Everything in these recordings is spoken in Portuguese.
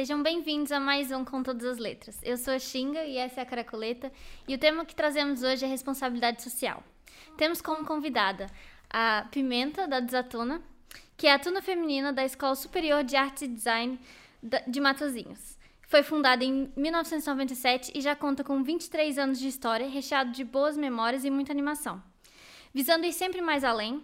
sejam bem-vindos a mais um Com Todas as Letras. Eu sou a Xinga e essa é a Caracoleta, e o tema que trazemos hoje é responsabilidade social. Temos como convidada a Pimenta, da Desatuna, que é a tuna feminina da Escola Superior de Arte e Design de Matozinhos. Foi fundada em 1997 e já conta com 23 anos de história, recheado de boas memórias e muita animação. Visando ir sempre mais além,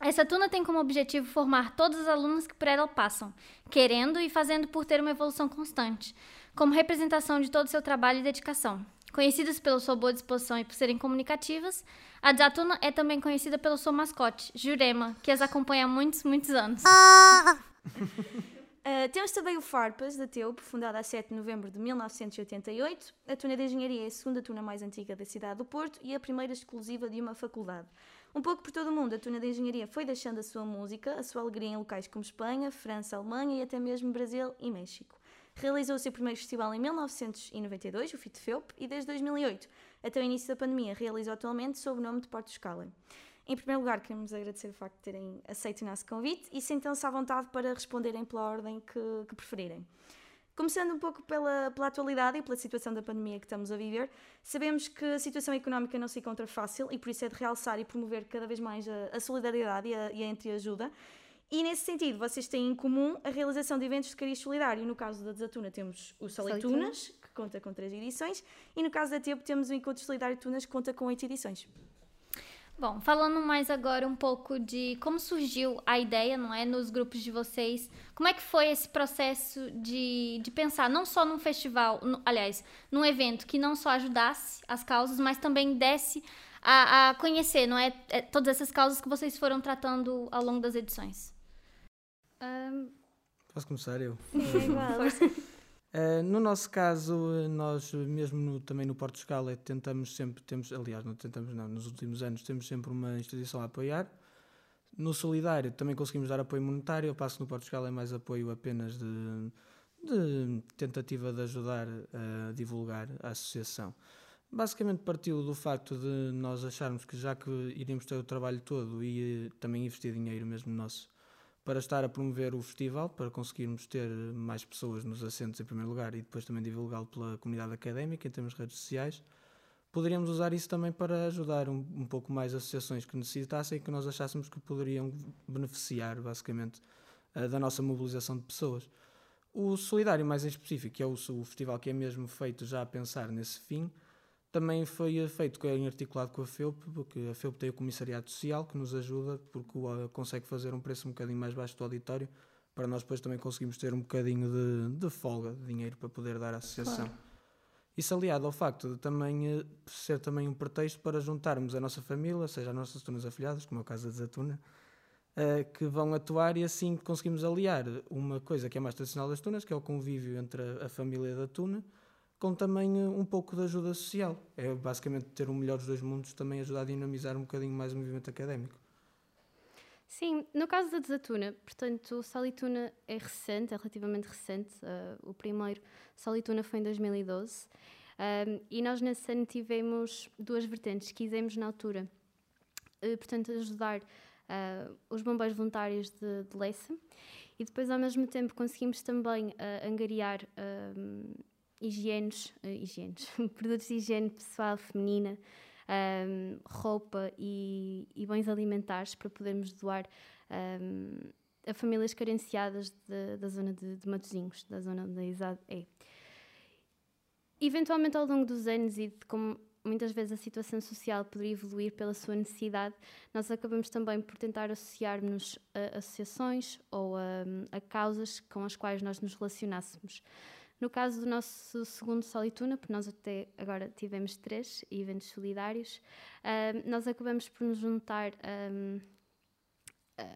essa tuna tem como objetivo formar todos os alunos que por ela passam, querendo e fazendo por ter uma evolução constante, como representação de todo o seu trabalho e dedicação. Conhecidas pela sua boa disposição e por serem comunicativas, a Desatuna é também conhecida pelo seu mascote, Jurema, que as acompanha há muitos, muitos anos. Uh, temos também o Farpas, da Teup, fundada a 7 de novembro de 1988. A tuna de engenharia é a segunda tuna mais antiga da cidade do Porto e a primeira exclusiva de uma faculdade. Um pouco por todo o mundo, a tuna de engenharia foi deixando a sua música, a sua alegria em locais como Espanha, França, Alemanha e até mesmo Brasil e México. Realizou o seu primeiro festival em 1992, o Fit Felp, e desde 2008, até o início da pandemia, realizou atualmente sob o nome de Porto Scala. Em primeiro lugar, queremos agradecer o facto de terem aceito o nosso convite e sentam-se à vontade para responderem pela ordem que, que preferirem. Começando um pouco pela, pela atualidade e pela situação da pandemia que estamos a viver, sabemos que a situação económica não se encontra fácil e por isso é de realçar e promover cada vez mais a, a solidariedade e a, e a entreajuda. E nesse sentido, vocês têm em comum a realização de eventos de cariz solidário. No caso da Desatuna temos o Salitunas, que conta com três edições, e no caso da Tempo temos o Encontro Solidário Tunas, que conta com oito edições. Bom, falando mais agora um pouco de como surgiu a ideia, não é, nos grupos de vocês, como é que foi esse processo de, de pensar não só num festival, no, aliás, num evento que não só ajudasse as causas, mas também desse a, a conhecer, não é, é todas essas causas que vocês foram tratando ao longo das edições? Um... Posso começar eu? Sim, Uh, no nosso caso, nós mesmo no, também no Porto Escala tentamos sempre, temos, aliás, não tentamos não, nos últimos anos temos sempre uma instituição a apoiar. No Solidário também conseguimos dar apoio monetário, eu passo que no Porto Escala é mais apoio apenas de, de tentativa de ajudar a divulgar a associação. Basicamente partiu do facto de nós acharmos que já que iríamos ter o trabalho todo e também investir dinheiro mesmo nosso para estar a promover o festival, para conseguirmos ter mais pessoas nos assentos em primeiro lugar e depois também divulgá-lo pela comunidade académica em termos de redes sociais. Poderíamos usar isso também para ajudar um, um pouco mais associações que necessitassem e que nós achássemos que poderiam beneficiar, basicamente, uh, da nossa mobilização de pessoas. O Solidário, mais em específico, que é o, o festival que é mesmo feito já a pensar nesse fim, também foi feito em articulado com a FEUP, porque a FEUP tem o Comissariado Social que nos ajuda, porque consegue fazer um preço um bocadinho mais baixo do auditório, para nós depois também conseguimos ter um bocadinho de, de folga de dinheiro para poder dar à associação. Claro. Isso aliado ao facto de também eh, ser também um pretexto para juntarmos a nossa família, seja as nossas tunas afiliadas, como é o caso da Zatuna, uh, que vão atuar e assim conseguimos aliar uma coisa que é mais tradicional das tunas, que é o convívio entre a, a família da tuna, com também um pouco de ajuda social. É basicamente ter o melhor dos dois mundos, também ajudar a dinamizar um bocadinho mais o movimento académico. Sim, no caso da Desatuna, portanto, o Salituna é recente, é relativamente recente. Uh, o primeiro Salituna foi em 2012. Um, e nós nesse ano tivemos duas vertentes. Quisemos, na altura, uh, portanto, ajudar uh, os bombeiros voluntários de, de Leça e depois, ao mesmo tempo, conseguimos também angariar higienes, uh, higienes produtos de higiene pessoal feminina, um, roupa e, e, bens alimentares para podermos doar um, a famílias carenciadas de, da zona de, de Matosinhos, da zona onde a ISAD é. Eventualmente, ao longo dos anos e de como muitas vezes a situação social poderia evoluir pela sua necessidade, nós acabamos também por tentar associar-nos a associações ou a, a causas com as quais nós nos relacionássemos. No caso do nosso segundo Solituna, porque nós até agora tivemos três eventos solidários, uh, nós acabamos por nos juntar um,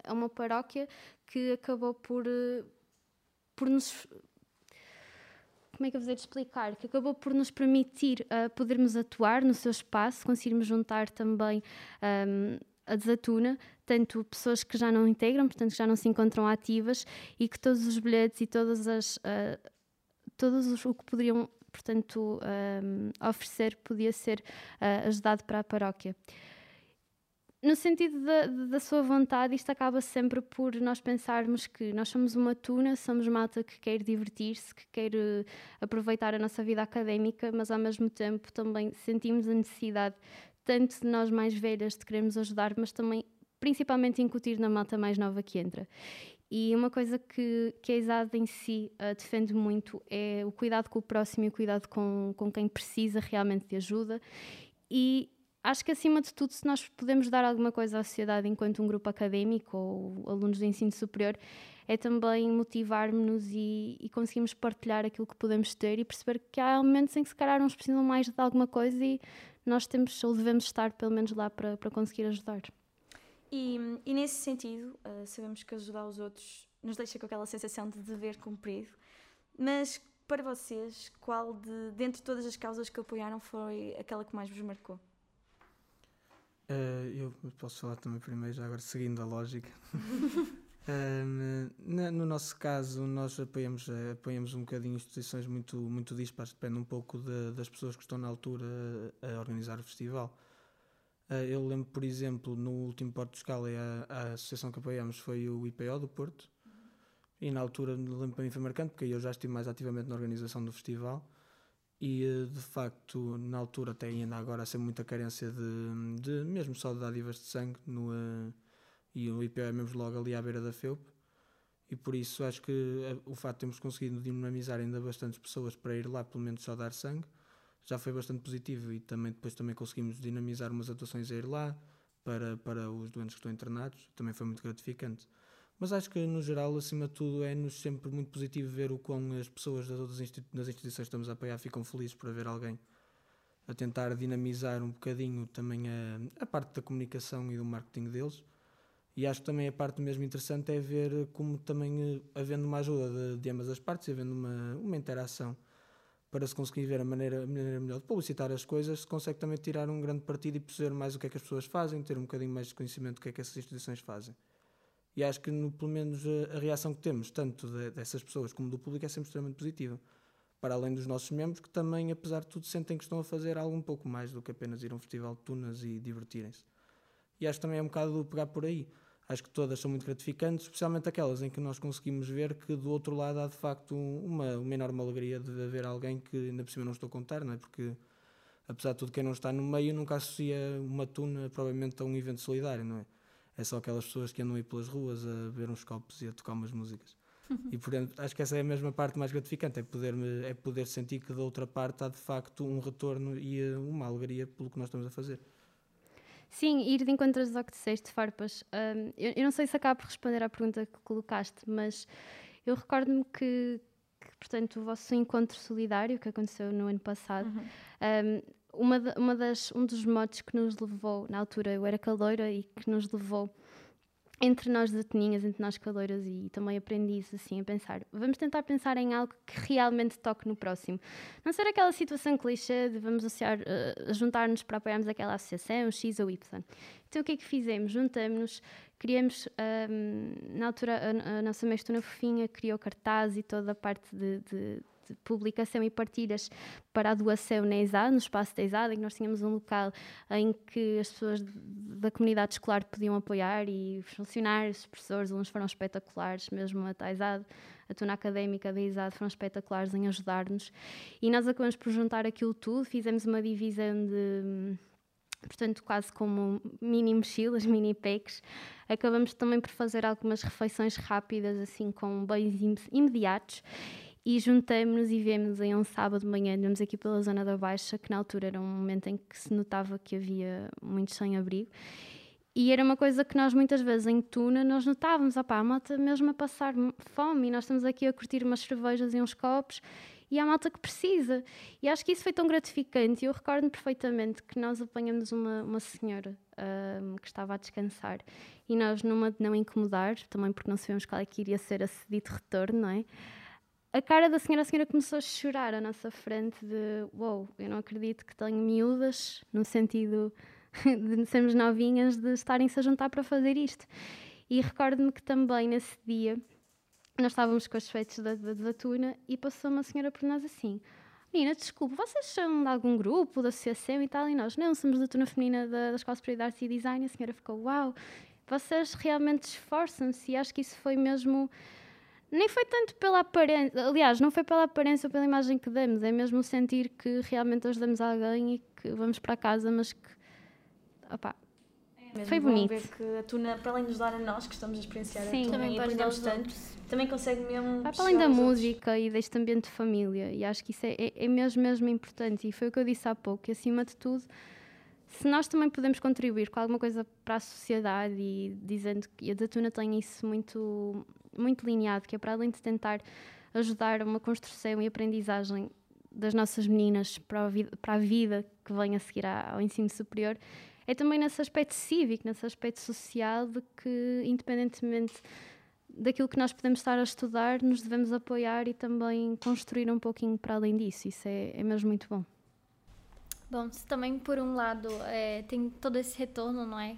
a uma paróquia que acabou por, por nos como é que eu vou explicar? Que acabou por nos permitir uh, podermos atuar no seu espaço, conseguirmos juntar também um, a desatuna, tanto pessoas que já não integram, portanto que já não se encontram ativas e que todos os bilhetes e todas as uh, todos os, o que poderiam, portanto, um, oferecer podia ser uh, ajudado para a paróquia. no sentido da, da sua vontade, isto acaba sempre por nós pensarmos que nós somos uma tuna, somos malta que quer divertir-se, que quer uh, aproveitar a nossa vida académica, mas ao mesmo tempo também sentimos a necessidade, tanto de nós mais velhas, de queremos ajudar, mas também principalmente incutir na malta mais nova que entra. E uma coisa que, que a ESAD em si uh, defende muito é o cuidado com o próximo e o cuidado com, com quem precisa realmente de ajuda. E acho que acima de tudo, se nós podemos dar alguma coisa à sociedade enquanto um grupo académico ou alunos de ensino superior, é também motivar-nos e, e conseguirmos partilhar aquilo que podemos ter e perceber que há momentos em que se calhar uns precisam mais de alguma coisa e nós temos ou devemos estar pelo menos lá para, para conseguir ajudar. E, e nesse sentido, uh, sabemos que ajudar os outros nos deixa com aquela sensação de dever cumprido, mas para vocês, qual de, dentre todas as causas que apoiaram, foi aquela que mais vos marcou? Uh, eu posso falar também primeiro, já agora seguindo a lógica. um, no nosso caso, nós apoiamos, eh, apoiamos um bocadinho instituições muito, muito dispares, depende um pouco de, das pessoas que estão na altura a organizar o festival. Uh, eu lembro, por exemplo, no último Porto de Escala, a, a associação que apoiamos foi o IPO do Porto, e na altura, lembro para mim foi marcante, porque eu já estive mais ativamente na organização do festival. E eh, de facto na altura até ainda agora a ser muita carência de, de mesmo só de dádivas de sangue no, uh, e o IPO é mesmo logo ali à beira da FEUP. E por isso acho que o facto de termos conseguido dinamizar ainda bastantes pessoas para ir lá pelo menos só dar sangue já foi bastante positivo e também depois também conseguimos dinamizar umas atuações a ir lá para, para os doentes que estão internados também foi muito gratificante mas acho que, no geral, acima de tudo, é-nos sempre muito positivo ver o quão as pessoas das outras institu instituições que estamos a apoiar ficam felizes por haver alguém a tentar dinamizar um bocadinho também a, a parte da comunicação e do marketing deles. E acho que também a parte mesmo interessante é ver como também, eh, havendo uma ajuda de, de ambas as partes, havendo uma, uma interação para se conseguir ver a maneira, a maneira melhor de publicitar as coisas, se consegue também tirar um grande partido e perceber mais o que é que as pessoas fazem, ter um bocadinho mais de conhecimento do que é que essas instituições fazem. E acho que, no, pelo menos, a, a, reação que temos, tanto de, dessas pessoas como do público, é sempre extremamente positiva. Para além dos nossos membros, que também, apesar de tudo, sentem que estão a fazer algo um pouco mais do que apenas ir a um festival de tunas e divertirem-se. E acho que também é um bocado pegar por aí. Acho que todas são muito gratificantes, especialmente aquelas em que nós conseguimos ver que do outro lado há de facto uma, uma enorme alegria de haver alguém que ainda por cima não estou a contar, não é? Porque apesar de tudo, quem não está no meio nunca associa uma tuna provavelmente a um evento solidário, não é? é só aquelas pessoas que andam aí pelas ruas a ver uns copos e a tocar umas músicas. E portanto, acho que essa é a mesma parte mais gratificante, é poder, é poder sentir que da outra parte há de facto um retorno e eh, uma alegria pelo que nós estamos a fazer. Sim, ir de encontro ao que disseste, Farpas. Um, eu, eu, não sei se acabo por responder à pergunta que colocaste, mas eu recordo-me que, que, portanto, o vosso encontro solidário que aconteceu no ano passado uhum. um, uma, uma das, um dos modos que nos levou, na altura eu era caloira e que nos levou entre nós detininhas, entre nós caloiras e também aprendi isso assim a pensar. Vamos tentar pensar em algo que realmente toque no próximo. Não ser aquela situação clichê de vamos uh, juntar-nos para apoiarmos aquela associação, X ou Y. Então o que é que fizemos? Juntamos, criamos, um, ehm, na altura a, a nossa mestra fofinha criou cartaz e toda a parte de, de de publicação e partilhas para a doação na ESAD, no espaço da ESAD, em que nós tínhamos um local em que as pessoas da comunidade escolar podiam apoiar e os funcionários, os professores, alunos foram espetaculares, mesmo a ESAD, a tuna académica da ESAD foram espetaculares em ajudar-nos e nós acabamos por juntar aquilo tudo, fizemos uma divisão de portanto quase como mini mochilas, mini packs. Acabamos também por fazer algumas refeições rápidas, assim com bens imediatos e juntamos-nos e vemos em um sábado de manhã, andamos aqui pela zona da Baixa, que na altura era um momento em que se notava que havia muitos sem-abrigo. E era uma coisa que nós muitas vezes em Tuna nós notávamos, opá, a malta mesmo a passar fome e nós estamos aqui a curtir umas cervejas e uns copos e há malta que precisa. E acho que isso foi tão gratificante. Eu recordo-me perfeitamente que nós apanhamos uma, uma senhora um, que estava a descansar e nós, numa de não incomodar, também porque não sabíamos qual é que iria ser a dito retorno, não é? A cara da senhora, a senhora começou a chorar à nossa frente de uou, wow, eu não acredito que tenho miúdas, no sentido de sermos novinhas, de estarem-se a juntar para fazer isto. E recordo-me que também nesse dia nós estávamos com os feitos da, da, da tuna e passou uma senhora por nós assim: menina, desculpa, vocês são de algum grupo, da associação e tal? E nós, não, somos da turma feminina da, da Escola Superior de Artes e Design. E a senhora ficou, uau, vocês realmente esforçam-se. E acho que isso foi mesmo. Nem foi tanto pela aparência, aliás, não foi pela aparência ou pela imagem que damos, é mesmo sentir que realmente ajudamos alguém e que vamos para casa, mas que. Opá, Mesmo Foi bonito. ver que a Tuna, para além de nos dar a nós, que estamos a experienciar Sim. a Tuna Também e aprendemos tanto, outros. também consegue mesmo. Vai para além da aos outros. música e deste ambiente de família, e acho que isso é, é, é mesmo, mesmo importante. E foi o que eu disse há pouco: que acima de tudo, se nós também podemos contribuir com alguma coisa para a sociedade, e dizendo que a Datuna tem isso muito, muito lineado, que é para além de tentar ajudar uma construção e aprendizagem das nossas meninas para a vida, para a vida que vem a seguir ao ensino superior, é também nesse aspecto cívico, nesse aspecto social, de que, independentemente daquilo que nós podemos estar a estudar, nos devemos apoiar e também construir um pouquinho para além disso. Isso é, é mesmo muito bom. Bom, também por um lado é, tem todo esse retorno, não é?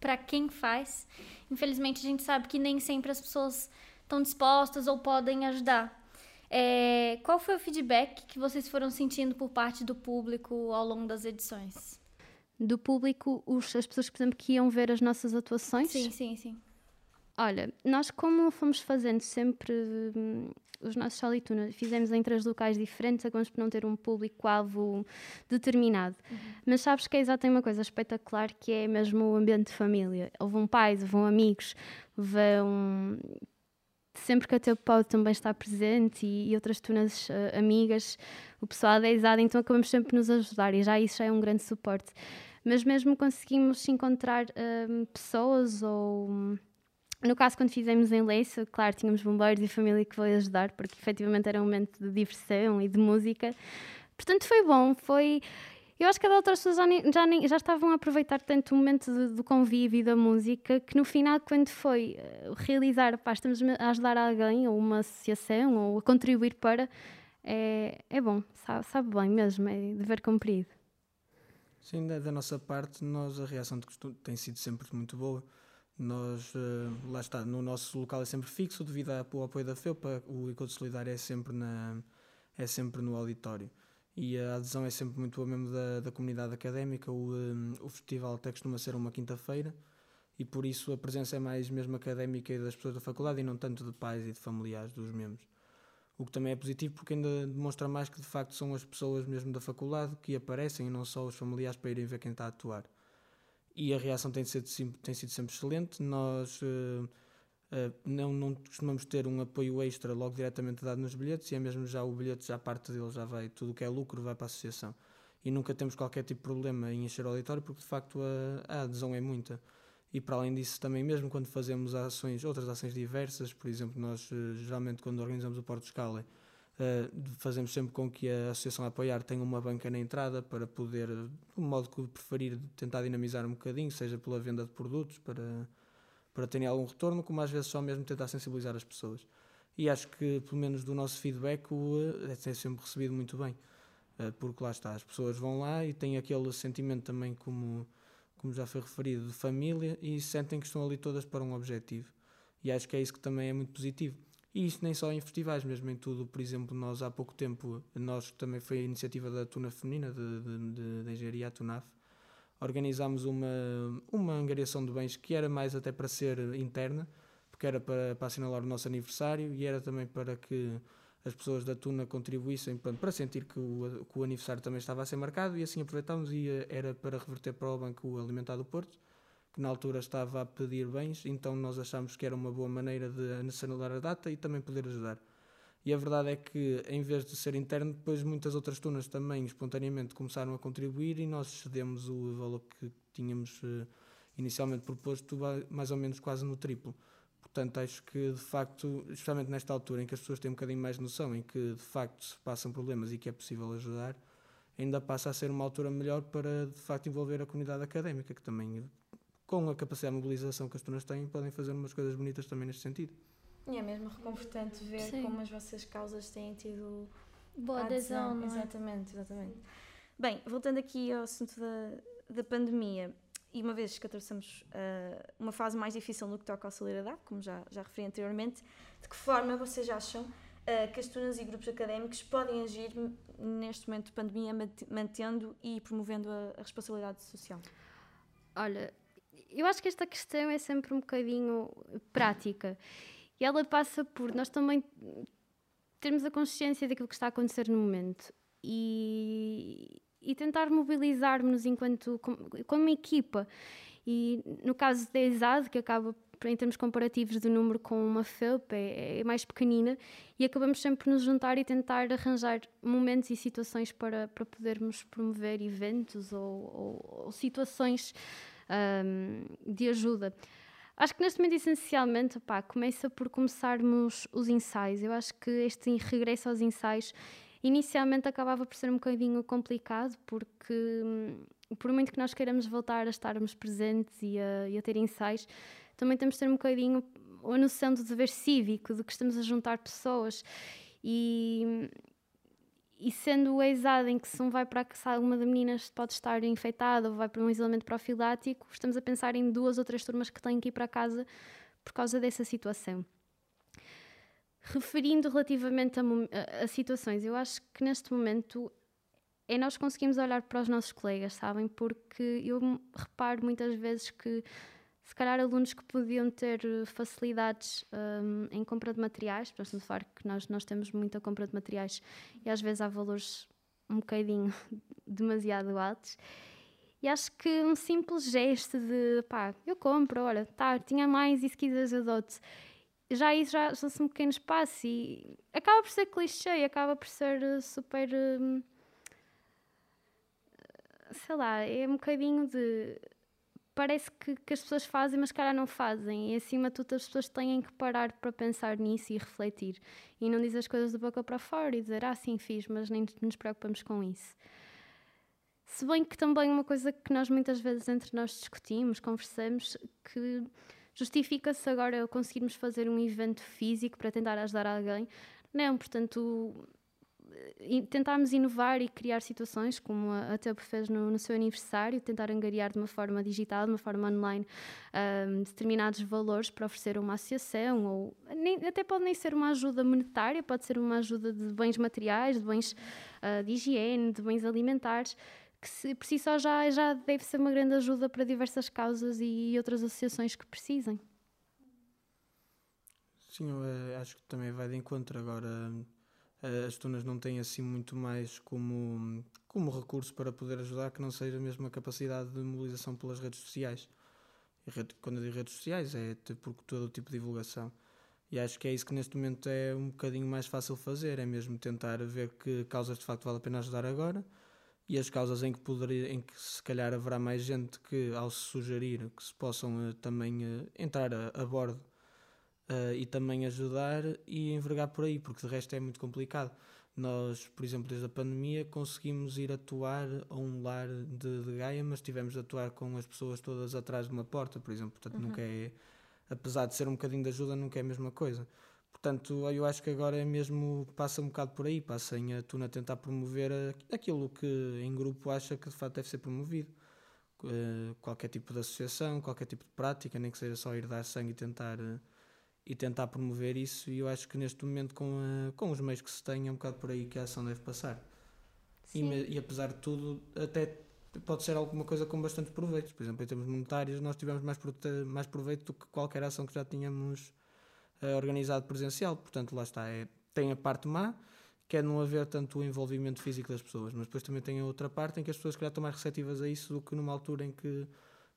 Para quem faz. Infelizmente a gente sabe que nem sempre as pessoas estão dispostas ou podem ajudar. É, qual foi o feedback que vocês foram sentindo por parte do público ao longo das edições? Do público, os, as pessoas, por exemplo, que iam ver as nossas atuações, Sim, sim, sim. Olha, nós como fomos fazendo sempre hum, os nossos solitunas, fizemos em três locais diferentes, acabamos por não ter um público-alvo determinado. Mas sabes que a Exato tem uma coisa espetacular que é mesmo o ambiente de família. Vão pais, vão amigos, vão... Sempre que a teu pau também está presente e, e outras tunas eh, amigas, o pessoal da Exato, então acabamos sempre por nos ajudar e já isso já é um grande suporte. Mas mesmo conseguimos encontrar hum, pessoas ou... no caso, quando fizemos em Leça, claro, tínhamos bombeiros e família que veio ajudar, porque efetivamente era um momento de diversão e de música. Portanto, foi bom. Foi. Eu acho que as outras pessoas já, nem- já, nem- já estavam a aproveitar tanto o momento do convívio e da música que no final, quando foi eh, realizar, pá, estamos a ajudar alguém, ou uma associação, ou a contribuir para, é, é bom, sabe, sabe bem mesmo, é dever cumprido. Sim, da, da nossa parte, nós a reação de costume tem sido sempre muito boa. Nós, eh, lá está, no nosso local é sempre fixo, devido ao apoio da FEUPA, o Encontro Solidário é sempre, na, é sempre no auditório. E a adesão é sempre muito boa mesmo da, da comunidade académica. O, eh, o festival até costuma ser uma quinta-feira e por isso a presença é mais mesmo académica e das pessoas da faculdade e não tanto de pais e de familiares dos membros. O que também é positivo porque ainda demonstra mais que de facto são as pessoas mesmo da faculdade que aparecem e não só os familiares para irem ver quem está a atuar. E a reação tem sido, tem sido sempre excelente. Nós eh, eh, não, não costumamos ter um apoio extra logo diretamente dado nos bilhetes e é mesmo já o bilhete, já parte dele já vai, tudo o que é lucro vai para a associação. E nunca temos qualquer tipo de problema em encher o auditório porque de facto a, a adesão é muita. E para além disso, também mesmo quando fazemos ações, outras ações diversas, por exemplo, nós eh, geralmente quando organizamos o Porto Scala, eh, fazemos sempre com que a Associação a Apoiar tenha uma banca na entrada para poder, do modo que preferir, tentar dinamizar um bocadinho, seja pela venda de produtos, para, para terem algum retorno, como às vezes só mesmo tentar sensibilizar as pessoas. E acho que, pelo menos do nosso feedback, o, é sempre recebido muito bem. Eh, Porque lá está, as pessoas vão lá e têm aquele sentimento também como como já foi referido, de família e sentem que estão ali todas para um objetivo. E acho que é isso que também é muito positivo. E isto nem só em festivais, mesmo em tudo. Por exemplo, nós há pouco tempo, nós também foi a iniciativa da Tuna Feminina, de Engenharia, Tunaf, organizámos uma, uma angariação de bens que era mais até para ser interna, porque era para, para assinalar o nosso aniversário e era também para que as pessoas da Tuna contribuíssem para sentir que o, que o aniversário também estava a ser marcado e assim aproveitámos e eh, era para reverter para o Banco Alimentar do Porto, que na altura estava a pedir bens, então nós achámos que era uma boa maneira de assinalar a data e também poder ajudar. E a verdade é que, em vez de ser interno, depois muitas outras tunas também espontaneamente começaram a contribuir e nós cedemos o valor que tínhamos eh, inicialmente proposto, mais ou menos quase no triplo. Portanto, acho que de facto, especialmente nesta altura em que as pessoas têm um bocadinho mais noção, em que de facto se passam problemas e que é possível ajudar, ainda passa a ser uma altura melhor para de facto envolver a comunidade académica, que também, com a capacidade de mobilização que as tunas têm, podem fazer umas coisas bonitas também neste sentido. E é mesmo reconfortante ver Sim. como as vossas causas têm tido Boa adesão, não é? Exatamente, exatamente. Bem, voltando aqui ao assunto da, da pandemia, e uma vez que atravessamos ah, uma fase mais difícil no que toca à solidariedade, como já, já referi anteriormente, de que forma vocês acham uh, que as tunas e grupos académicos podem agir neste momento de pandemia, mantendo e promovendo a, a responsabilidade social? Olha, eu acho que esta questão é sempre um bocadinho prática. E ela passa por nós também termos a consciência daquilo que está a acontecer no momento e, e tentar mobilizarmos enquanto como, como equipa. E no caso da ESAD, que acaba em termos comparativos do número com uma FEUP, é, é, mais pequenina e acabamos sempre nos juntar e tentar arranjar momentos e situações para, para podermos promover eventos ou, ou, ou situações um, de ajuda. Acho que neste momento, essencialmente, pá, começa por começarmos os ensaios. Eu acho que este regresso aos ensaios inicialmente acabava por ser um bocadinho complicado, porque hum, por muito que nós queiramos voltar a estarmos presentes e a, e a ter ensaios, também temos de ter um bocadinho a noção do dever cívico, de que estamos a juntar pessoas. E, e sendo o exado em que se um vai para a sala, uma das meninas pode estar infectada ou vai para um isolamento profilático, estamos a pensar em duas ou três turmas que têm que ir para casa por causa dessa situação. Referindo relativamente a, a, a situações, eu acho que neste momento é nós conseguimos olhar para os nossos colegas, sabem? Porque eu reparo muitas vezes que se calhar alunos que podiam ter facilidades um, em compra de materiais, para não falar que nós, nós temos muita compra de materiais e às vezes há valores um bocadinho demasiado altos. E acho que um simples gesto de pá, eu compro, olha, tá, tinha mais e se quiseres adote já isso já, já um pequeno espaço e acaba por ser clichê, acaba por ser uh, super. Uh, sei lá, é um bocadinho de. Parece que, que as pessoas fazem, mas cara não fazem. E acima de tudo, as pessoas têm que parar para pensar nisso e refletir. E não dizer as coisas da boca para fora e dizer, ah, sim, fiz, mas nem nos preocupamos com isso. Se bem que também uma coisa que nós muitas vezes entre nós discutimos, conversamos, que Justifica-se agora conseguirmos fazer um evento físico para tentar ajudar alguém? Não, portanto, tentarmos inovar e criar situações, como a Teup fez no, no, seu aniversário, tentar angariar de uma forma digital, de uma forma online, um, determinados valores para oferecer a uma associação, ou nem, até pode nem ser uma ajuda monetária, pode ser uma ajuda de bens materiais, de bens uh, de higiene, de bens alimentares, que se, por si só já, já deve ser uma grande ajuda para diversas causas e outras associações que precisem. Sim, eh, acho que também vai de encontro. Agora, as tunas não têm assim muito mais como, como recurso para poder ajudar que não seja mesmo a capacidade de mobilização pelas redes sociais. E quando eu digo redes sociais, é por todo o tipo de divulgação. E acho que é isso que neste momento é um bocadinho mais fácil fazer, é mesmo tentar ver que causas de facto vale a pena ajudar agora e as causas em que, poderia, em que se calhar haverá mais gente que, ao se sugerir, que se possam uh, também uh, entrar a, a bordo uh, e também ajudar e envergar por aí, porque de resto é muito complicado. Nós, por exemplo, desde a pandemia conseguimos ir atuar a um lar de, de Gaia, mas tivemos de atuar com as pessoas todas atrás de uma porta, por exemplo. Portanto, uhum. nunca é, apesar de ser um bocadinho de ajuda, nunca é a mesma coisa. Portanto, eu acho que agora é mesmo, passa um bocado por aí, passa em a Tuna tentar promover aquilo que em grupo acha que de facto deve ser promovido. Uh, qualquer tipo de associação, qualquer tipo de prática, nem que seja só ir dar sangue e tentar, uh, e tentar promover isso. E eu acho que neste momento, com, uh, com os meios que se tem, é um bocado por aí que a ação deve passar. E, e, apesar de tudo, até pode ser alguma coisa com bastante proveito. Por exemplo, em termos monetários, nós tivemos mais, mais proveito do que qualquer ação que já tínhamos uh, organizado presencial. Portanto, lá está. É, tem a parte má, que é não haver tanto o envolvimento físico das pessoas, mas depois também tem a outra parte em que as pessoas calhar estão mais receptivas a isso do que numa altura em que,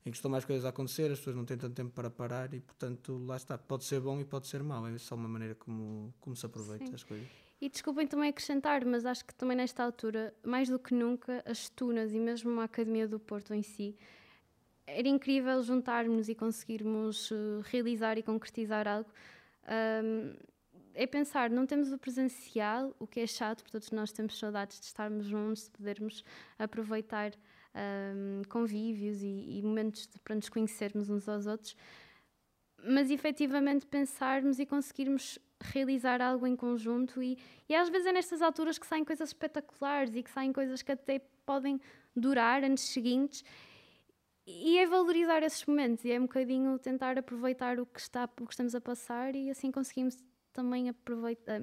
em que estão mais coisas a acontecer, as pessoas não têm tanto tempo para parar e, portanto, lá está. Pode ser bom e pode ser mau, é só uma maneira como, como se aproveita Sim. as coisas. E desculpem também acrescentar, mas acho que também nesta altura, mais do que nunca, as tunas e mesmo a Academia do Porto em si, era incrível juntarmos e conseguirmos uh, realizar e concretizar algo um, é pensar, não temos o presencial, o que é chato, porque todos nós temos saudades de estarmos juntos, de podermos aproveitar um, convívios e, e momentos de, para nos conhecermos uns aos outros, mas efetivamente pensarmos e conseguirmos realizar algo em conjunto e, e às vezes é nestas alturas que saem coisas espetaculares e que saem coisas que até podem durar anos seguintes e é valorizar esses momentos e é um bocadinho tentar aproveitar o que, está, o que estamos a passar e assim conseguimos também aproveitar.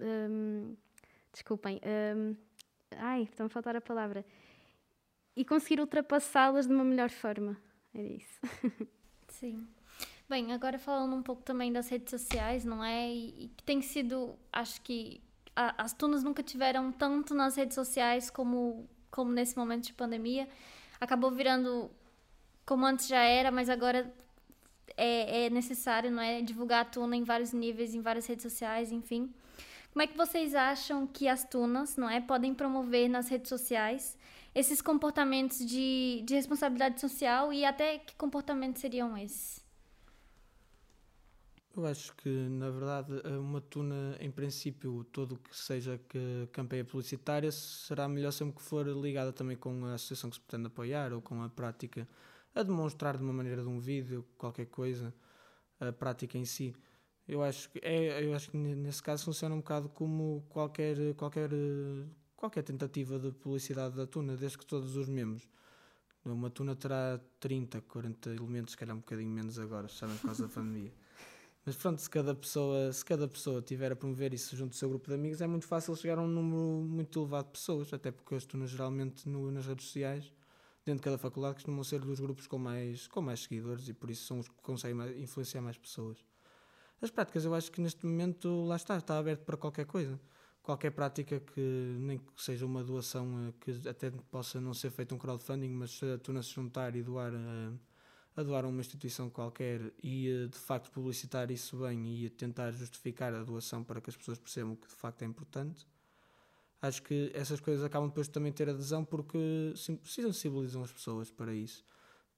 Um, desculpem. Um, ai, estão a faltar a palavra. E conseguir ultrapassá-las de uma melhor forma. Era isso. Sim. Bem, agora falando um pouco também das redes sociais, não é? E que tem sido, acho que a, as tunas nunca tiveram tanto nas redes sociais como, como nesse momento de pandemia. Acabou virando como antes já era, mas agora é, é necessário, não é? Divulgar a tuna em vários níveis, em várias redes sociais, enfim. Como é que vocês acham que as tunas, não é, podem promover nas redes sociais esses comportamentos de, de responsabilidade social e até que comportamentos seriam esses? Eu acho que, na verdade, uma tuna, em princípio, todo o que seja que campanha publicitária, será melhor sempre que for ligada também com a associação que se pretende apoiar ou com a prática, a demonstrar de uma maneira de um vídeo, qualquer coisa, a prática em si. Eu acho que, é, eu acho que nesse caso funciona um bocado como qualquer, qualquer, qualquer tentativa de publicidade da tuna, desde que todos os membros. Uma tuna terá 30, 40 elementos, se calhar um bocadinho menos agora, já por causa da pandemia. Mas pronto, se cada pessoa, se cada pessoa tiver a promover isso junto do seu grupo de amigos, é muito fácil chegar a um número muito elevado de pessoas, até porque as tunas geralmente no, nas redes sociais, dentro de cada faculdade, costumam ser dos grupos com mais, com mais seguidores e por isso são os que conseguem influenciar mais pessoas. As práticas, eu acho que neste momento, lá está, está aberto para qualquer coisa. Qualquer prática que nem que seja uma doação, eh, que até possa não ser feito um crowdfunding, mas se a tuna se juntar e doar. Uh, a doar a uma instituição qualquer e de facto publicitar isso bem e tentar justificar a doação para que as pessoas percebam que de facto é importante, acho que essas coisas acabam depois de também ter adesão porque sensibilizam as pessoas para isso.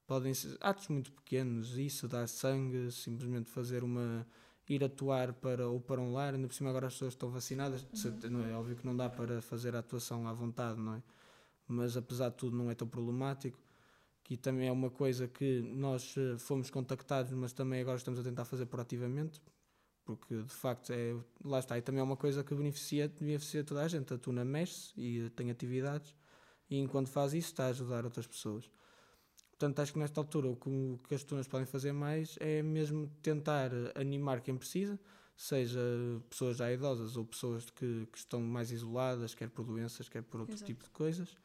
Podem ser atos muito pequenos, isso, dar sangue, simplesmente fazer uma. Ir atuar para, ou para um lar, ainda por cima agora as pessoas estão vacinadas, uhum. não é óbvio que não dá para fazer a atuação à vontade, não é? Mas apesar de tudo não é tão problemático que também é uma coisa que nós eh, fomos contactados, mas também agora estamos a tentar fazer proativamente, porque de facto é, lá está, e também é uma coisa que beneficia, beneficia toda a gente. A Tuna mexe e tem atividades, e enquanto faz isso está a ajudar outras pessoas. Portanto, acho que nesta altura o que, o que as tunas podem fazer mais é mesmo tentar animar quem precisa, seja pessoas já idosas ou pessoas que, que estão mais isoladas, quer por doenças, quer por outro Exato. tipo de coisas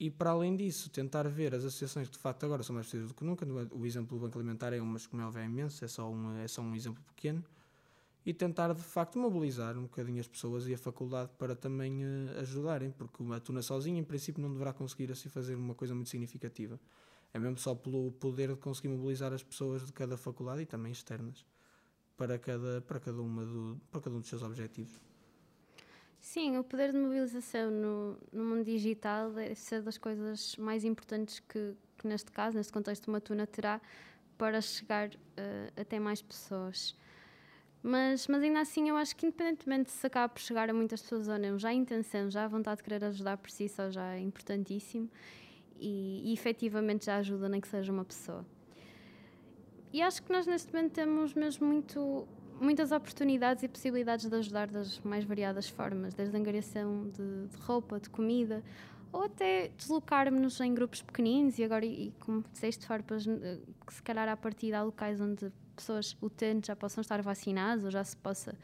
e para além disso, tentar ver as associações que de facto agora são mais precisas do que nunca. O exemplo do Banco Alimentar é um, mas como é óbvio é imenso, é só, um, é só um exemplo pequeno. E tentar de facto mobilizar um bocadinho as pessoas e a faculdade para também uh, ajudarem, porque a tuna sozinha em princípio não deverá conseguir assim fazer uma coisa muito significativa. É mesmo só pelo poder de conseguir mobilizar as pessoas de cada faculdade e também externas para cada, para cada, uma do, para cada um dos seus objetivos. Sim, o poder de mobilização no, no mundo digital deve ser das coisas mais importantes que, que neste caso, neste contexto, uma tuna terá para chegar uh, até mais pessoas. Mas, mas ainda assim, eu acho que independentemente se acaba por chegar a muitas pessoas ou não, já a intenção, já a vontade de querer ajudar por si só já é importantíssimo e, e efetivamente já ajuda, nem que seja uma pessoa. E acho que nós neste momento temos mesmo muito muitas oportunidades e possibilidades de ajudar das mais variadas formas, desde a angariação de, de roupa, de comida, ou até deslocarmos-nos em grupos pequeninos e agora, e, como disseste, farpas, eh, que se calhar a partir de locais onde pessoas utentes já possam estar vacinadas ou já se possa,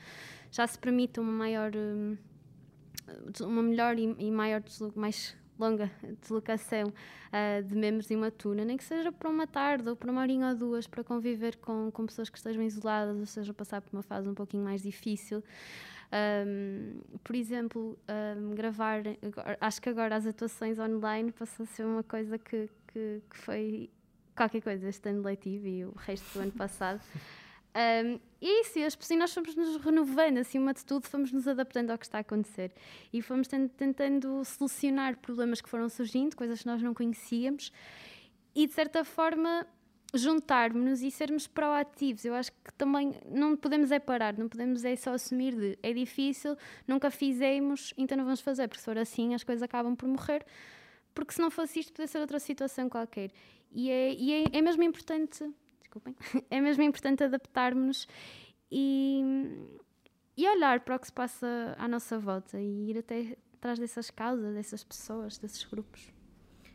já se permita uma maior, eh, uma melhor e, e maior, mais longa deslocação uh, de membros de uma tuna, nem que seja para uma tarde ou para uma horinha ou duas, para conviver com, com pessoas que estejam isoladas, ou seja, passar por uma fase um pouquinho mais difícil. Um, por exemplo, um, gravar, acho que agora as atuações online passou a ser uma coisa que, que, que foi qualquer coisa este ano letivo e o resto do ano passado. Um, e isso, e nós fomos nos renovando, acima de tudo, fomos nos adaptando ao que está a acontecer. E fomos tentando solucionar problemas que foram surgindo, coisas que nós não conhecíamos, e de certa forma juntarmos-nos e sermos proativos. Eu acho que também não podemos é parar, não podemos é só assumir de é difícil, nunca fizemos, então não vamos fazer, porque se for assim as coisas acabam por morrer, porque se não fosse isto poderia ser outra situação qualquer. E é, e é, é mesmo importante desculpem, é mesmo importante adaptarmos e, e olhar para o que se passa à nossa volta e ir até atrás dessas causas, dessas pessoas, desses grupos.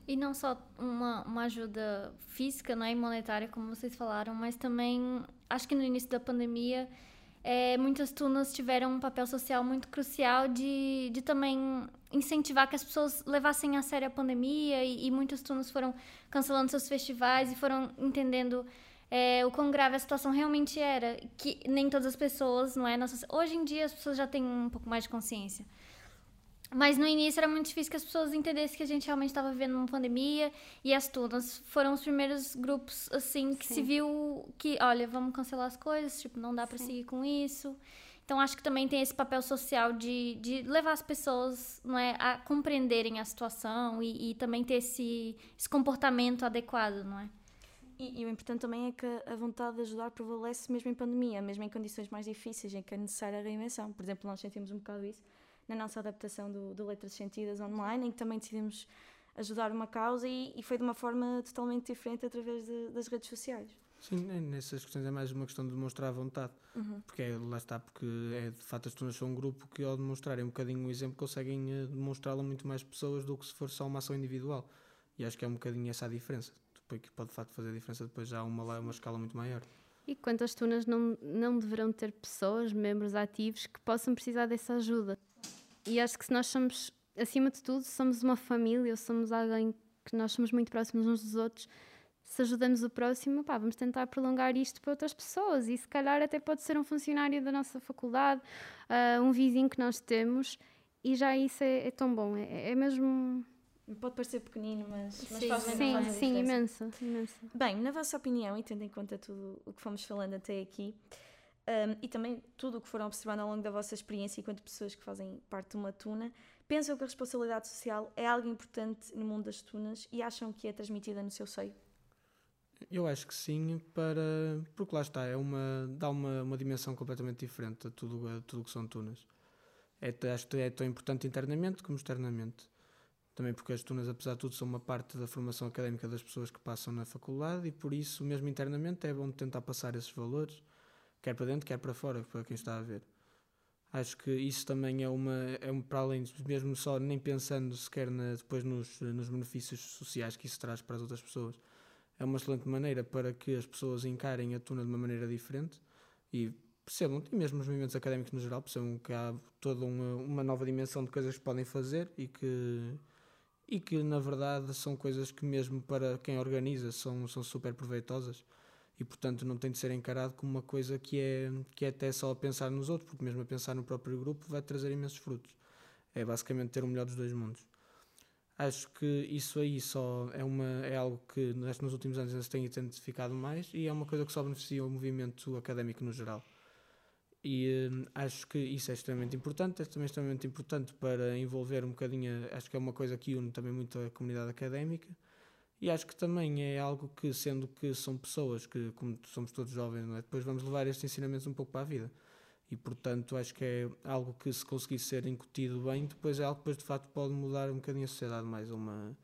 E não só uma, uma ajuda física, não é, monetária, como vocês falaram, mas também acho que no início da pandemia é, muitas tunas tiveram um papel social muito crucial de, de também incentivar que as pessoas levassem a sério a pandemia e, e muitas tunas foram cancelando seus festivais e foram entendendo é, o quão grave a situação realmente era, que nem todas as pessoas, não é? Nossas, hoje em dia as pessoas já têm um pouco mais de consciência. Mas no início era muito difícil que as pessoas entendessem que a gente realmente estava vivendo uma pandemia e as tunas foram os primeiros grupos assim que Sim. se viu que, olha, vamos cancelar as coisas, tipo, não dá para seguir com isso. Então acho que também tem esse papel social de, de levar as pessoas não é, a compreenderem a situação e, e também ter esse, esse comportamento adequado, não é? E, e, o importante também é que a vontade de ajudar prevalece mesmo em pandemia, mesmo em condições mais difíceis, em que é necessária a reinvenção. Por exemplo, nós sentimos um bocado isso na nossa adaptação do, do Letras Sentidas online, em que também decidimos ajudar uma causa e, e foi de uma forma totalmente diferente através de, das redes sociais. Sim, nessas questões é mais uma questão de demonstrar vontade, uhum. porque é, lá está, porque é, de facto as tunas são um grupo que ao demonstrarem um bocadinho o exemplo conseguem uh, demonstrá-lo a muito mais pessoas do que se for só uma ação individual e acho que é um bocadinho essa a diferença, depois que pode de facto fazer a diferença depois já uma, uma escala muito maior. E quantas tunas não, não deverão ter pessoas, membros ativos que possam precisar dessa ajuda? E acho que se nós somos, acima de tudo, somos uma família, ou somos alguém que nós somos muito próximos uns dos outros, se ajudamos o próximo, pá, vamos tentar prolongar isto para outras pessoas. E se calhar até pode ser um funcionário da nossa faculdade, uh, um vizinho que nós temos, e já isso é, é tão bom. É, é, mesmo. Pode parecer pequenino, mas, mas sim, faz, sim, faz sim, imenso, imenso. Bem, na vossa opinião, e tendo em conta tudo o que fomos falando até aqui, um, e também tudo o que foram observando ao longo da vossa experiência enquanto pessoas que fazem parte de uma tuna, pensam que a responsabilidade social é algo importante no mundo das tunas e acham que é transmitida no seu seio? Eu acho que sim, para porque lá está, é uma, dá uma, uma dimensão completamente diferente a tudo, a tudo que são tunas. É, acho que é tão importante internamente como externamente. Também porque as tunas, apesar de tudo, são uma parte da formação académica das pessoas que passam na faculdade e por isso, mesmo internamente, é bom tentar passar esses valores quer para dentro, quer para fora, para quem está a ver. Acho que isso também é uma, é um, para além mesmo só nem pensando sequer na, depois nos, nos benefícios sociais que isso traz para as outras pessoas, é uma excelente maneira para que as pessoas encarem a tuna de uma maneira diferente e percebam, e mesmo os movimentos académicos no geral, percebam que há toda uma, uma nova dimensão de coisas que podem fazer e que, e que na verdade são coisas que mesmo para quem organiza são, são super proveitosas e portanto não tem de ser encarado como uma coisa que é, que é até só a pensar nos outros, porque mesmo a pensar no próprio grupo vai trazer imensos frutos. É basicamente ter o melhor dos dois mundos. Acho que isso aí só é, uma, é algo que nos últimos anos se tem identificado mais e é uma coisa que só beneficia o movimento académico no geral. E hum, acho que isso é extremamente importante, é também extremamente importante para envolver um bocadinho, acho que é uma coisa que une também muito a comunidade académica e acho que também é algo que, sendo que são pessoas que, como somos todos jovens, é? depois vamos levar estes ensinamentos um pouco para a vida. E, portanto, acho que é algo que, se conseguir ser incutido bem, depois é algo que, depois, de facto, pode mudar um bocadinho a sociedade mais uma...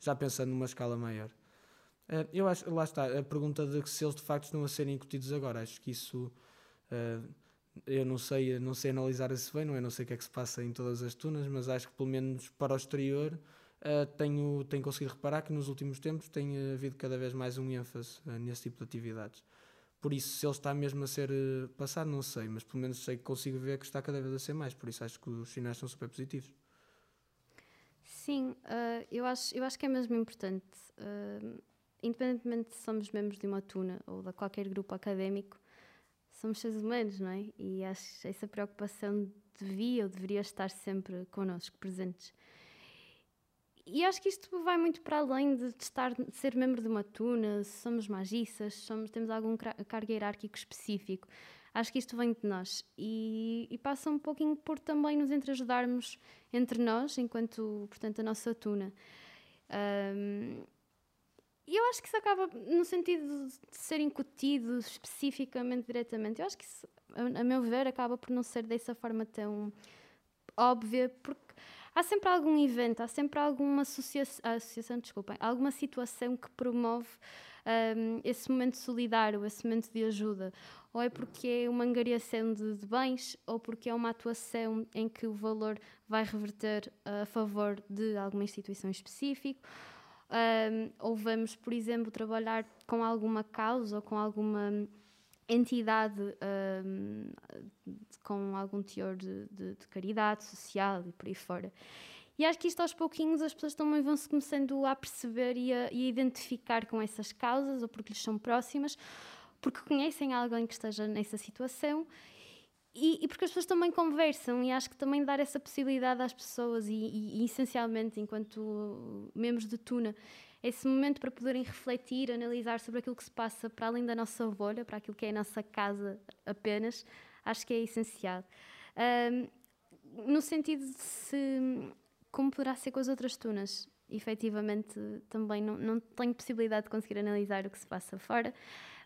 Já pensando numa escala maior. Eh, eu acho, lá está, a pergunta de se eles, de facto, estão a serem incutidos agora. Acho que isso... Eh, eu não sei, não sei analisar isso bem, não é? Não sei o que é que se passa em todas as tunas, mas acho que, pelo menos para o exterior Uh, tenho, tenho conseguido reparar que nos últimos tempos tem havido cada vez mais um ênfase uh, nesse tipo de atividades. Por isso, se ele está mesmo a ser uh, passado, não sei, mas pelo menos sei que consigo ver que está cada vez a ser mais, por isso acho que os sinais são super positivos. Sim, eu, acho, eu acho que é mesmo importante. independentemente se somos membros de uma tuna ou de qualquer grupo académico, somos seres humanos, não é? E acho que essa preocupação devia ou deveria estar sempre connosco, presentes e acho que isto vai muito para além de, estar, de ser membro de uma tuna, se somos magissas, somos, temos algum cargo hierárquico específico. Acho que isto vem de nós e, e passa um pouquinho por também nos entreajudarmos entre nós, enquanto, portanto, a nossa tuna. Um, e eu acho que isso acaba, no sentido de ser incutido especificamente, diretamente, eu acho que isso, a, meu ver, acaba por não ser dessa forma tão óbvia, porque há sempre algum evento, há sempre alguma associação, associação desculpem, alguma situação que promove um, esse momento solidário, esse momento de ajuda. Ou é porque é uma angariação de, de, bens, ou porque é uma atuação em que o valor vai reverter a favor de alguma instituição específica. Um, ou vamos, por exemplo, trabalhar com alguma causa ou com alguma entidade um, com algum teor de, de, de, caridade social e por aí fora. E acho que isto aos pouquinhos as pessoas também vão se começando a perceber e a, e a identificar com essas causas, ou porque lhes são próximas, porque conhecem alguém que esteja nessa situação e, e, porque as pessoas também conversam e acho que também dar essa possibilidade às pessoas e, e, e, essencialmente enquanto membros de Tuna esse momento para poderem refletir, analisar sobre aquilo que se passa para além da nossa bolha, para aquilo que é a nossa casa apenas, acho que é essencial. Um, no sentido de se, como poderá ser com as outras tunas, efetivamente também não, não tenho possibilidade de conseguir analisar o que se passa fora,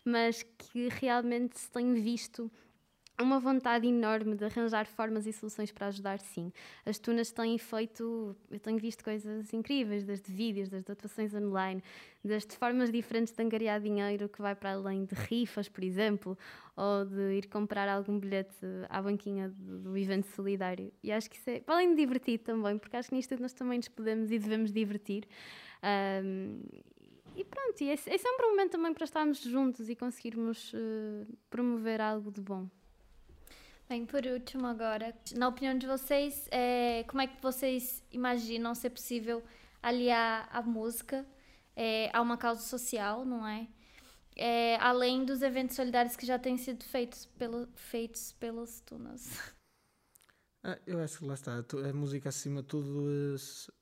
mas que realmente se tem visto uma vontade enorme de arranjar formas e soluções para ajudar, sim. As tunas têm feito, eu tenho visto coisas incríveis, desde vídeos, desde atuações online, desde formas diferentes de angariar dinheiro que vai para além de rifas, por exemplo, ou de ir comprar algum bilhete à banquinha do, evento solidário. E acho que isso é, para além de divertido também, porque acho que nisto nós também nos podemos e devemos divertir. Um, e pronto, é, é, sempre um momento também para estarmos juntos e conseguirmos uh, promover algo de bom. Bem, por último agora, na opinião de vocês, é, como é que vocês imaginam ser possível aliar a música é, a uma causa social, não é? é? Além dos eventos solidários que já têm sido feitos, pelo, feitos pelas tunas. Ah, eu acho que lá está, a música acima de tudo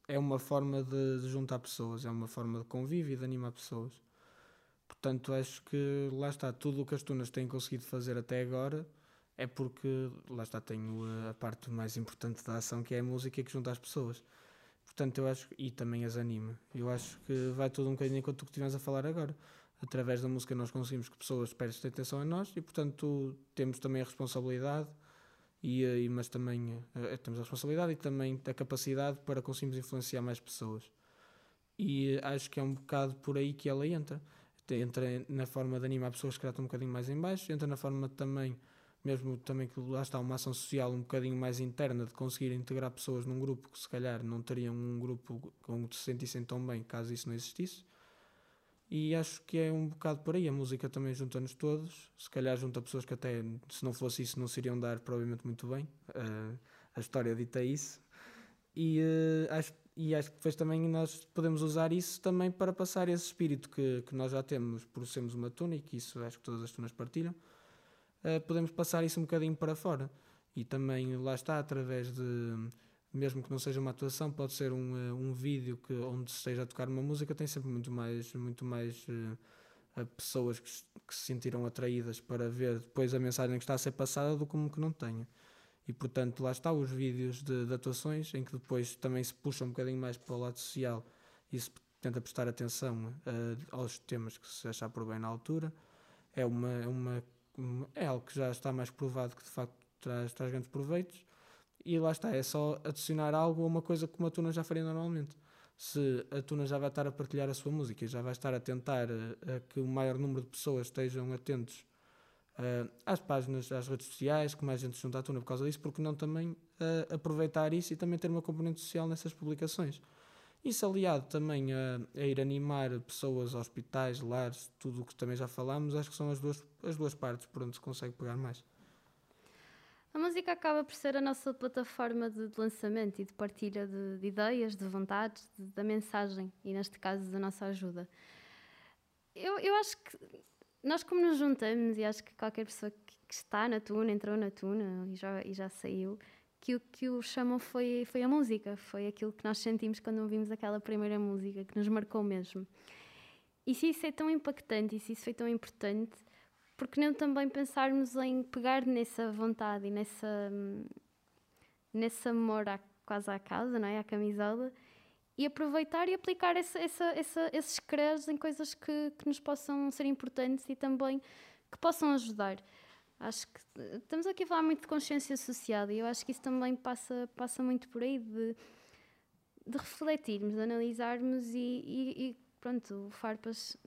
é uma forma de juntar pessoas, é uma forma de convívio e de animar pessoas. Portanto, acho que lá está, tudo o que as tunas têm conseguido fazer até agora é porque lá está, tenho a parte mais importante da ação que é a música que junta as pessoas. Portanto, eu acho, e também as anima. Eu acho que vai tudo um bocadinho enquanto que estivemos a falar agora. Através da música nós conseguimos que pessoas prestem atenção a nós e, portanto, temos também a responsabilidade, e, e mas também uh, temos a responsabilidade e também a capacidade para conseguirmos influenciar mais pessoas. E uh, acho que é um bocado por aí que ela entra. Entra na forma de animar pessoas que já estão um bocadinho mais em baixo, entra na forma também mesmo também que lá está uma ação social um bocadinho mais interna de conseguir integrar pessoas num grupo que se calhar não teriam um grupo que se sentissem tão bem caso isso não existisse. E acho que é um bocado por aí. A música também junta-nos todos. Se calhar junta pessoas que até, se não fosse isso, não se iriam dar provavelmente muito bem. Uh, a história dita isso. E, uh, acho, e acho que depois também nós podemos usar isso também para passar esse espírito que, que nós já temos por sermos uma que isso acho que todas as tunas partilham podemos passar isso um bocadinho para fora. E também lá está, através de, mesmo que não seja uma atuação, pode ser um, uh, um vídeo que, onde se esteja a tocar uma música, tem sempre muito mais, muito mais uh, pessoas que, que, se sentiram atraídas para ver depois a mensagem que está a ser passada do como que não tenha. E portanto, lá está os vídeos de, de atuações em que depois também se puxa um bocadinho mais para o lado social e se tenta prestar atenção aos temas que se achar por bem na altura. É uma, é uma é algo que já está mais provado que de facto traz, traz grandes proveitos e lá está, é só adicionar algo a uma coisa que uma tuna já faria normalmente. Se a tuna já vai estar a partilhar a sua música e já vai estar a tentar a, eh, a que o maior número de pessoas estejam atentos uh, às páginas, às redes sociais, que mais gente se junta à tuna por causa disso, porque não também uh, aproveitar isso e também ter uma componente social nessas publicações. Isso aliado também a, a, ir animar pessoas, hospitais, lares, tudo o que também já falámos, acho que são as duas, as duas partes por onde se consegue pegar mais. A música acaba por ser a nossa plataforma de, de lançamento e de partilha de, de ideias, de vontades, de, da mensagem e, neste caso, da nossa ajuda. Eu, eu acho que nós, como nos juntamos, e acho que qualquer pessoa que, que está na tuna, entrou na tuna e já, e já saiu, que o que o chamam foi, foi a música, foi aquilo que nós sentimos quando ouvimos aquela primeira música, que nos marcou mesmo. E se isso é tão impactante, e se isso foi tão importante, porque não também pensarmos em pegar nessa vontade e nessa, nesse amor à, quase à casa, não é? à camisola, e aproveitar e aplicar essa, essa, essa, esses creres em coisas que, que nos possam ser importantes e também que possam ajudar. Acho que estamos aqui a falar muito de consciência social e eu acho que isso também passa, passa muito por aí de, de refletirmos, de analisarmos e, e, e pronto, o Farpas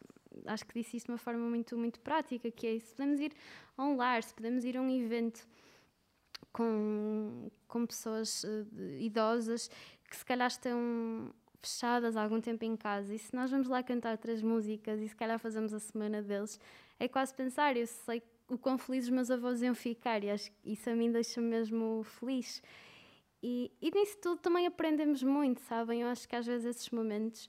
acho que disse isso de uma forma muito, muito prática, que é se podemos ir a um lar, se podemos ir a um evento com, com pessoas uh, idosas que se calhar estão fechadas há algum tempo em casa e se nós vamos lá cantar três músicas e se calhar fazemos a semana deles, é quase pensar, eu sei o quão felizes meus avós iam ficar e acho que isso a mim deixa mesmo feliz. E, e nisso tudo também aprendemos muito, sabem? Eu acho que às vezes esses momentos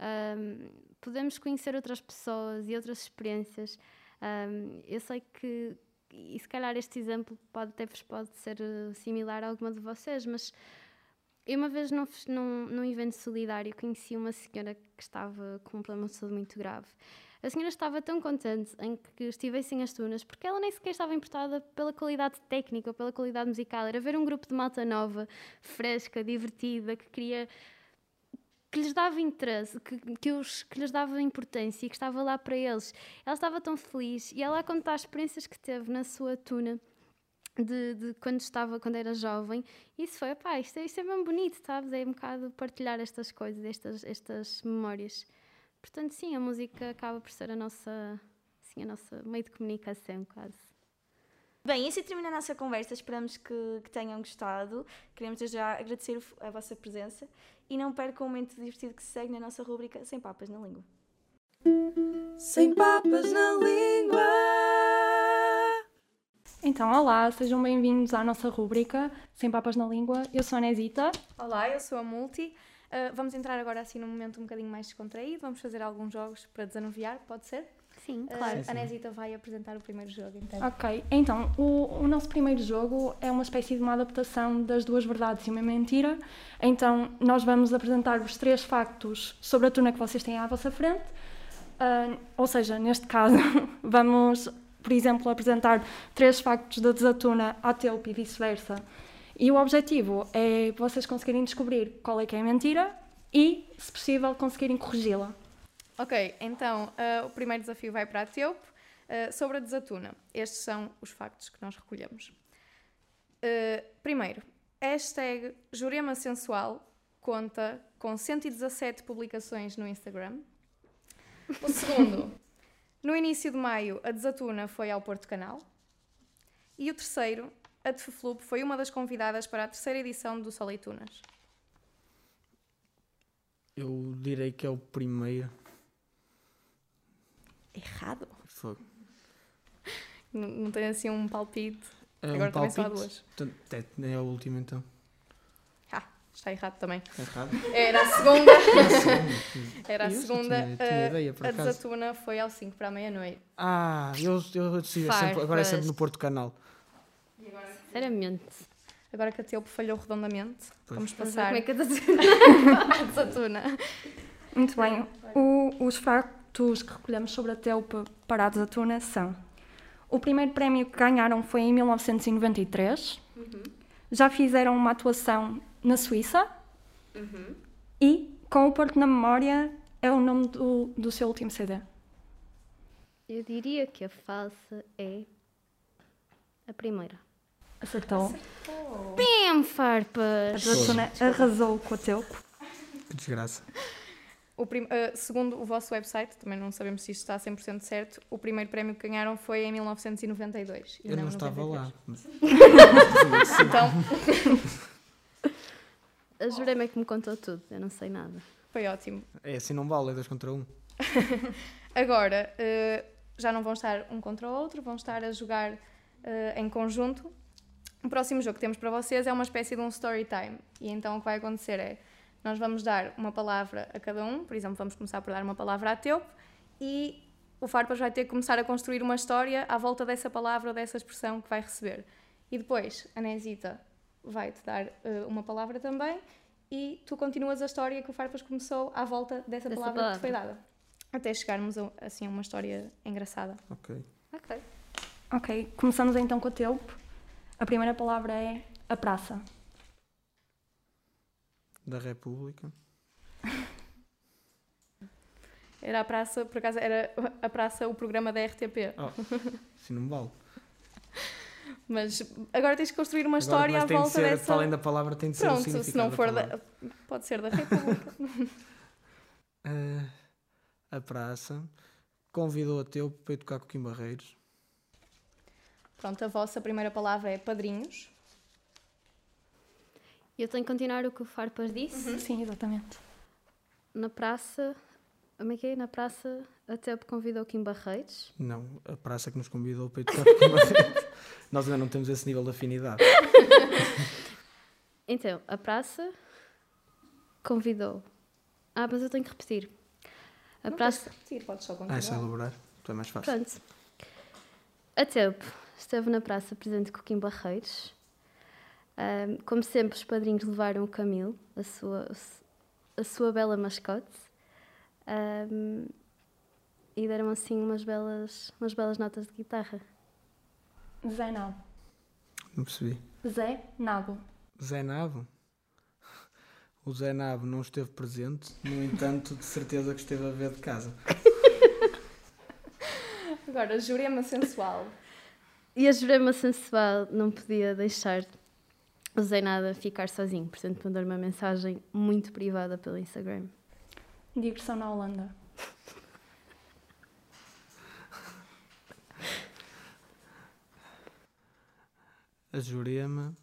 um, podemos conhecer outras pessoas e outras experiências. Um, eu sei que, e se calhar este exemplo pode até vos pode ser eh, similar a alguma de vocês, mas eu uma vez num, num evento solidário conheci uma senhora que estava com um problema de saúde muito grave. A senhora estava tão contente em que estivessem as tunas, porque ela nem sequer estava importada pela qualidade técnica ou pela qualidade musical. Era ver um grupo de malta nova, fresca, divertida, que queria que lhes dava interesse, que, que, os, que lhes dava importância e que estava lá para eles. Ela estava tão feliz e ela a contar as experiências que teve na sua tuna de, de, quando estava, quando era jovem. Isso foi, pá, isto, é, isto é bem bonito, sabes? É um bocado partilhar estas coisas, estas, estas memórias. Portanto, sim, a música acaba por ser a nossa, assim, a nossa meio de comunicação, quase. Bem, assim termina a nossa conversa. Esperamos que, que tenham gostado. Queremos já agradecer a vossa presença e não percam o momento divertido que se segue na nossa rúbrica Sem Papas na Língua. Sem Papas na Língua! Então, olá, sejam bem-vindos à nossa rúbrica Sem Papas na Língua. Eu sou a Nesita. Olá, eu sou a Multi. Uh, vamos entrar agora assim num momento um bocadinho mais descontraído. Vamos fazer alguns jogos para desanuviar, pode ser? Sim, claro. Uh, a Nesita vai apresentar o primeiro jogo, então. Ok, então, o, o nosso primeiro jogo é uma espécie de uma adaptação das duas verdades e uma mentira. Então, nós vamos apresentar os três factos sobre a tuna que vocês têm à vossa frente. Uh, ou seja, neste caso, vamos, por exemplo, apresentar três factos da desatuna à Telp e vice-versa. E o objetivo é vocês conseguirem descobrir qual é que é a mentira e, se possível, conseguirem corrigi-la. Ok, então uh, o primeiro desafio vai para a Teup. Uh, sobre a desatuna, estes são os factos que nós recolhemos. Uh, primeiro, hashtag Jurema Sensual conta com 117 publicações no Instagram. O segundo, no início de maio, a desatuna foi ao Porto Canal. E o terceiro, a Teflup foi uma das convidadas para a terceira edição do Soleitunas. Eu direi que é o primeiro errado. Fogo. Não, não tem assim um palpite. É Agora um também só há palpite? duas. É, é a última então. Ah, está errado também. Errado? Era a segunda. Era a Eu segunda. tinha- a- ideia, por a acaso. desatuna foi ao 5 para a meia-noite. Ah, eu, eu decidi, é sempre, agora é sempre no Porto Canal. Sinceramente. Agora que a Telpo falhou redondamente, Pois. vamos passar como é que a desatuna. Muito bem. O- os factos que recolhemos sobre a Telp para a desatuna são: o primeiro prémio que ganharam foi em 1993. Já fizeram uma atuação na Suíça. E, com o Porto na memória, é o nome do, do seu último CD. Eu diria que a falsa é a primeira. Acertou. Bem, A farpas! desatuna arrasou com a Telp. Que desgraça. O prim- uh, segundo o vosso website, também não sabemos se isto está 100% certo, o primeiro prémio que ganharam foi em 1992. e Eu não estava 93. lá. mas- Então, A Jurema é que me contou tudo, eu não sei nada. foi ótimo. É assim não vale, é 2 contra 1. Um. Agora, uh, já não vão estar um contra o outro, vão estar a jogar uh, em conjunto. O próximo jogo que temos para vocês é uma espécie de um story time. E então o que vai acontecer é, nós vamos dar uma palavra a cada um, por exemplo, vamos começar por dar uma palavra a Teup e o Farpas vai ter que começar a construir uma história à volta dessa palavra ou dessa expressão que vai receber. E depois, a Nesita vai-te dar uh, uma palavra também e tu continuas a história que o Farpas começou à volta dessa, Dessa palavra, que te foi palavra. dada. Até chegarmos a, assim, a uma história engraçada. Ok. Ok. Ok, começamos então com a Telp. A primeira palavra é a praça. Da República. Era a praça, por acaso, era a praça o programa da RTP. Oh, assim não vale. Mas agora tens de construir uma Agora, história à tem de volta ser, dessa. para além da palavra, tem de ser o Pronto, significado se não da for palavra. da. Pode ser da República. Ah, a praça convidou a teu para ir tocar com o Kim Barreiros. Pronto, a vossa primeira palavra é padrinhos. Eu tenho que continuar o que o Farpas disse. Sim, exatamente. Na praça, Como é que é? Na praça, a Teup convidou Kim Barreiros. Não, a praça que nos convidou para ir tocar Barreto. Nós ainda não temos esse nível de afinidade. Então, a praça convidou. Ah, mas eu tenho que repetir. A Não praça. tens que repetir, podes só Ah, continuar. isso é elaborar. Então é mais fácil. Pronto. A Teup esteve na praça presente com o Kim Barreiros. Ahm, como sempre, os padrinhos levaram o Camilo, a sua, a sua bela mascote, Ahm, e deram assim umas belas, umas belas notas de guitarra. Zé Nabo. Não percebi. Zé Nabo. Zé Nabo? O Zé Nabo não esteve presente, no entanto, de certeza que esteve a ver de casa. Agora, Jurema Sensual. E a Jurema Sensual não podia deixar o Zé Nada ficar sozinho, portanto, mandou uma mensagem muito privada pelo Instagram. Digressão na Holanda. A Jurema,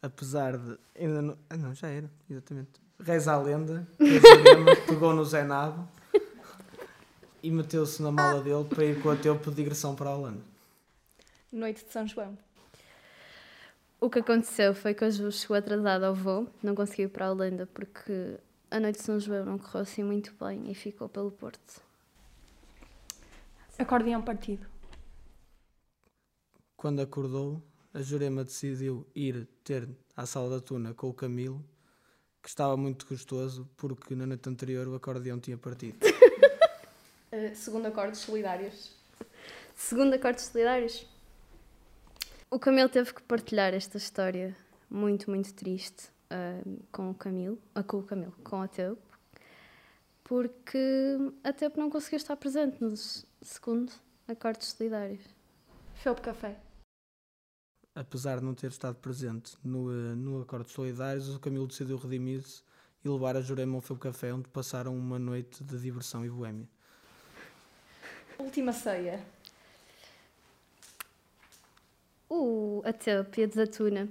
apesar de. Ainda não, ah, não, já era, exatamente. Reza a lenda que a Jurema pegou no Zé Nabo e meteu-se na mala dele para ir com a Teupo de digressão para a Holanda. Noite de São João. O que aconteceu foi que a Ju chegou atrasada ao voo, não conseguiu ir para a Holanda porque a noite de São João não correu assim muito bem e ficou pelo Porto. Acordeão partido. Quando acordou, a Jurema decidiu ir ter à sala da tuna com o Camilo, que estava muito gostoso porque na noite anterior o acordeão tinha partido. Uh, segundo acordes solidários. Segundo acordes solidários, o Camilo teve que partilhar esta história muito, muito triste ah, com o Camilo, ah, com o Camilo, com a Teup, porque a Teup não conseguiu estar presente nos segundo acordes solidários. Felpe Café. Apesar de não ter estado presente no, eh, no Acordos Solidários, o Camilo decidiu redimir-se e levar a Jurema ao Felpo Café, onde passaram uma noite de diversão e boémia. Última ceia. O, a Teup e a Desatuna,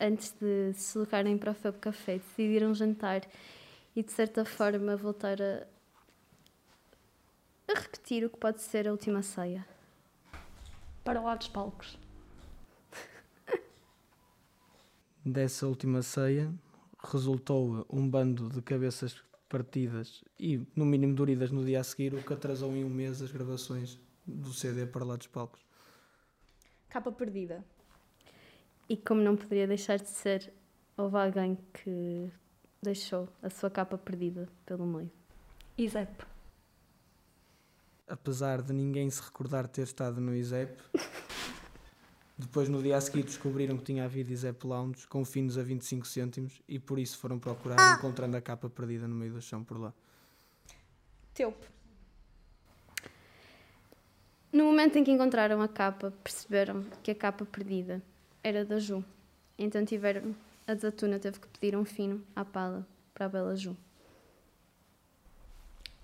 antes de se deslocarem para o Felp Café, decidiram jantar e, de certa forma, voltar a, a repetir o que pode ser a última ceia. Para lá dos palcos. Dessa última ceia, resultou um bando de cabeças partidas e, no mínimo, doridas no dia a seguir, o que atrasou em um mês as gravações do CD para lá dos palcos. Capa perdida. E como não poderia deixar de ser, houve alguém que deixou a sua capa perdida pelo meio. ISEP. Apesar de ninguém se recordar de ter estado no ISEP, depois no dia a seguir descobriram que tinha havido ISEP Lounge com finos a 25 cêntimos e por isso foram procurar, encontrando a capa perdida no meio do chão por lá. Teup. No momento em que encontraram a capa, perceberam que a capa perdida era da Ju. Então tiveram. A Desatuna teve que pedir um fino à pala para a bela Ju.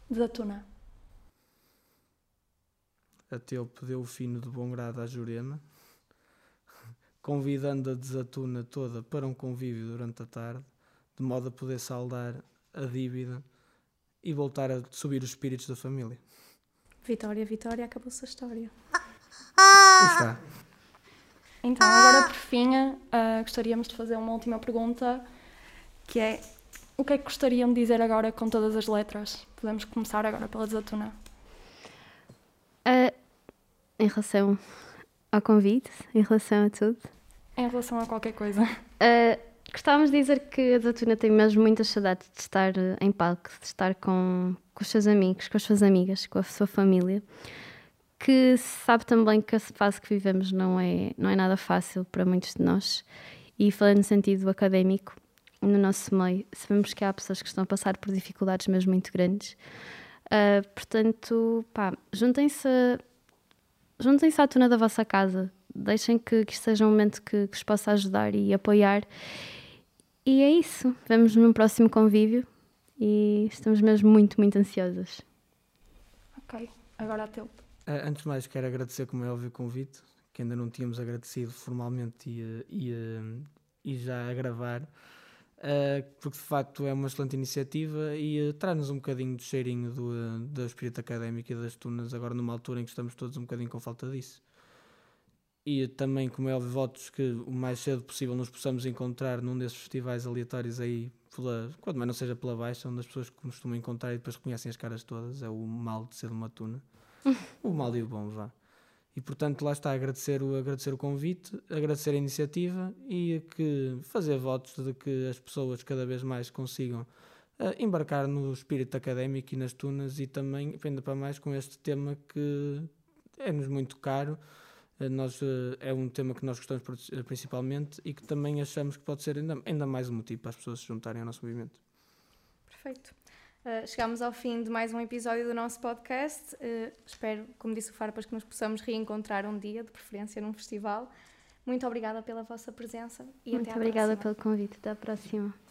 Desatuna. A Teupe deu o fino de bom grado à Jurema, convidando a desatuna toda para um convívio durante a tarde, de modo a poder saldar a dívida e voltar a subir os espíritos da família. Vitória, Vitória, acabou-se a história. Aí está. Então, agora por fim, ah, gostaríamos de fazer uma última pergunta, que é o que é que gostariam de dizer agora com todas as letras? Podemos começar agora pela Desatuna. Ah, em relação ao convite, em relação a tudo, Em relação a qualquer coisa. ah, gostávamos de dizer que a Desatuna tem mesmo muitas saudades de estar eh, em palco, de estar com, com os seus amigos, com as suas amigas, com a sua família. que sabe também que a fase que vivemos não é, não é nada fácil para muitos de nós. E falando no sentido académico, no nosso meio, sabemos que há pessoas que estão a passar por dificuldades mesmo muito grandes. Ah, portanto, pá, juntem-se juntem-se à tona da vossa casa. Deixem que, que isto seja um momento que, que vos possa ajudar e apoiar. E é isso. Vemos num próximo convívio e estamos mesmo muito, muito ansiosas. Ok, agora a teu. Ah, Antes de mais, quero agradecer, como é óbvio, o convite, que ainda não tínhamos agradecido formalmente e, eh, e, eh, e já a gravar. Porque de facto é uma excelente iniciativa e traz-nos um bocadinho de cheirinho do, do espírito académico e das tunas, agora numa altura em que estamos todos um bocadinho com falta disso. E também, como é óbvio, votos que o mais cedo possível nos possamos encontrar num desses festivais aleatórios aí, pela, quando mais não seja pela baixa, onde as pessoas costumam encontrar e depois reconhecem as caras todas, é o mal de ser uma tuna. o mal e o bom, vá. E portanto, lá está, agradecer o, agradecer o convite, agradecer a iniciativa e que fazer votos de que as pessoas cada vez mais consigam uh, embarcar no espírito académico e nas tunas e também, ainda para mais, com este tema que é-nos muito caro. Uh, nós, uh, é um tema que nós gostamos principalmente e que também achamos que pode ser ainda, ainda mais um motivo para as pessoas se juntarem ao nosso movimento. Perfeito. Uh, chegamos ao fim de mais um episódio do nosso podcast. Uh, espero, como disse o Farpas, que nos possamos reencontrar um dia, de preferência num festival. Muito obrigada pela vossa presença e Muito até à obrigada próxima. pelo convite. Até à próxima.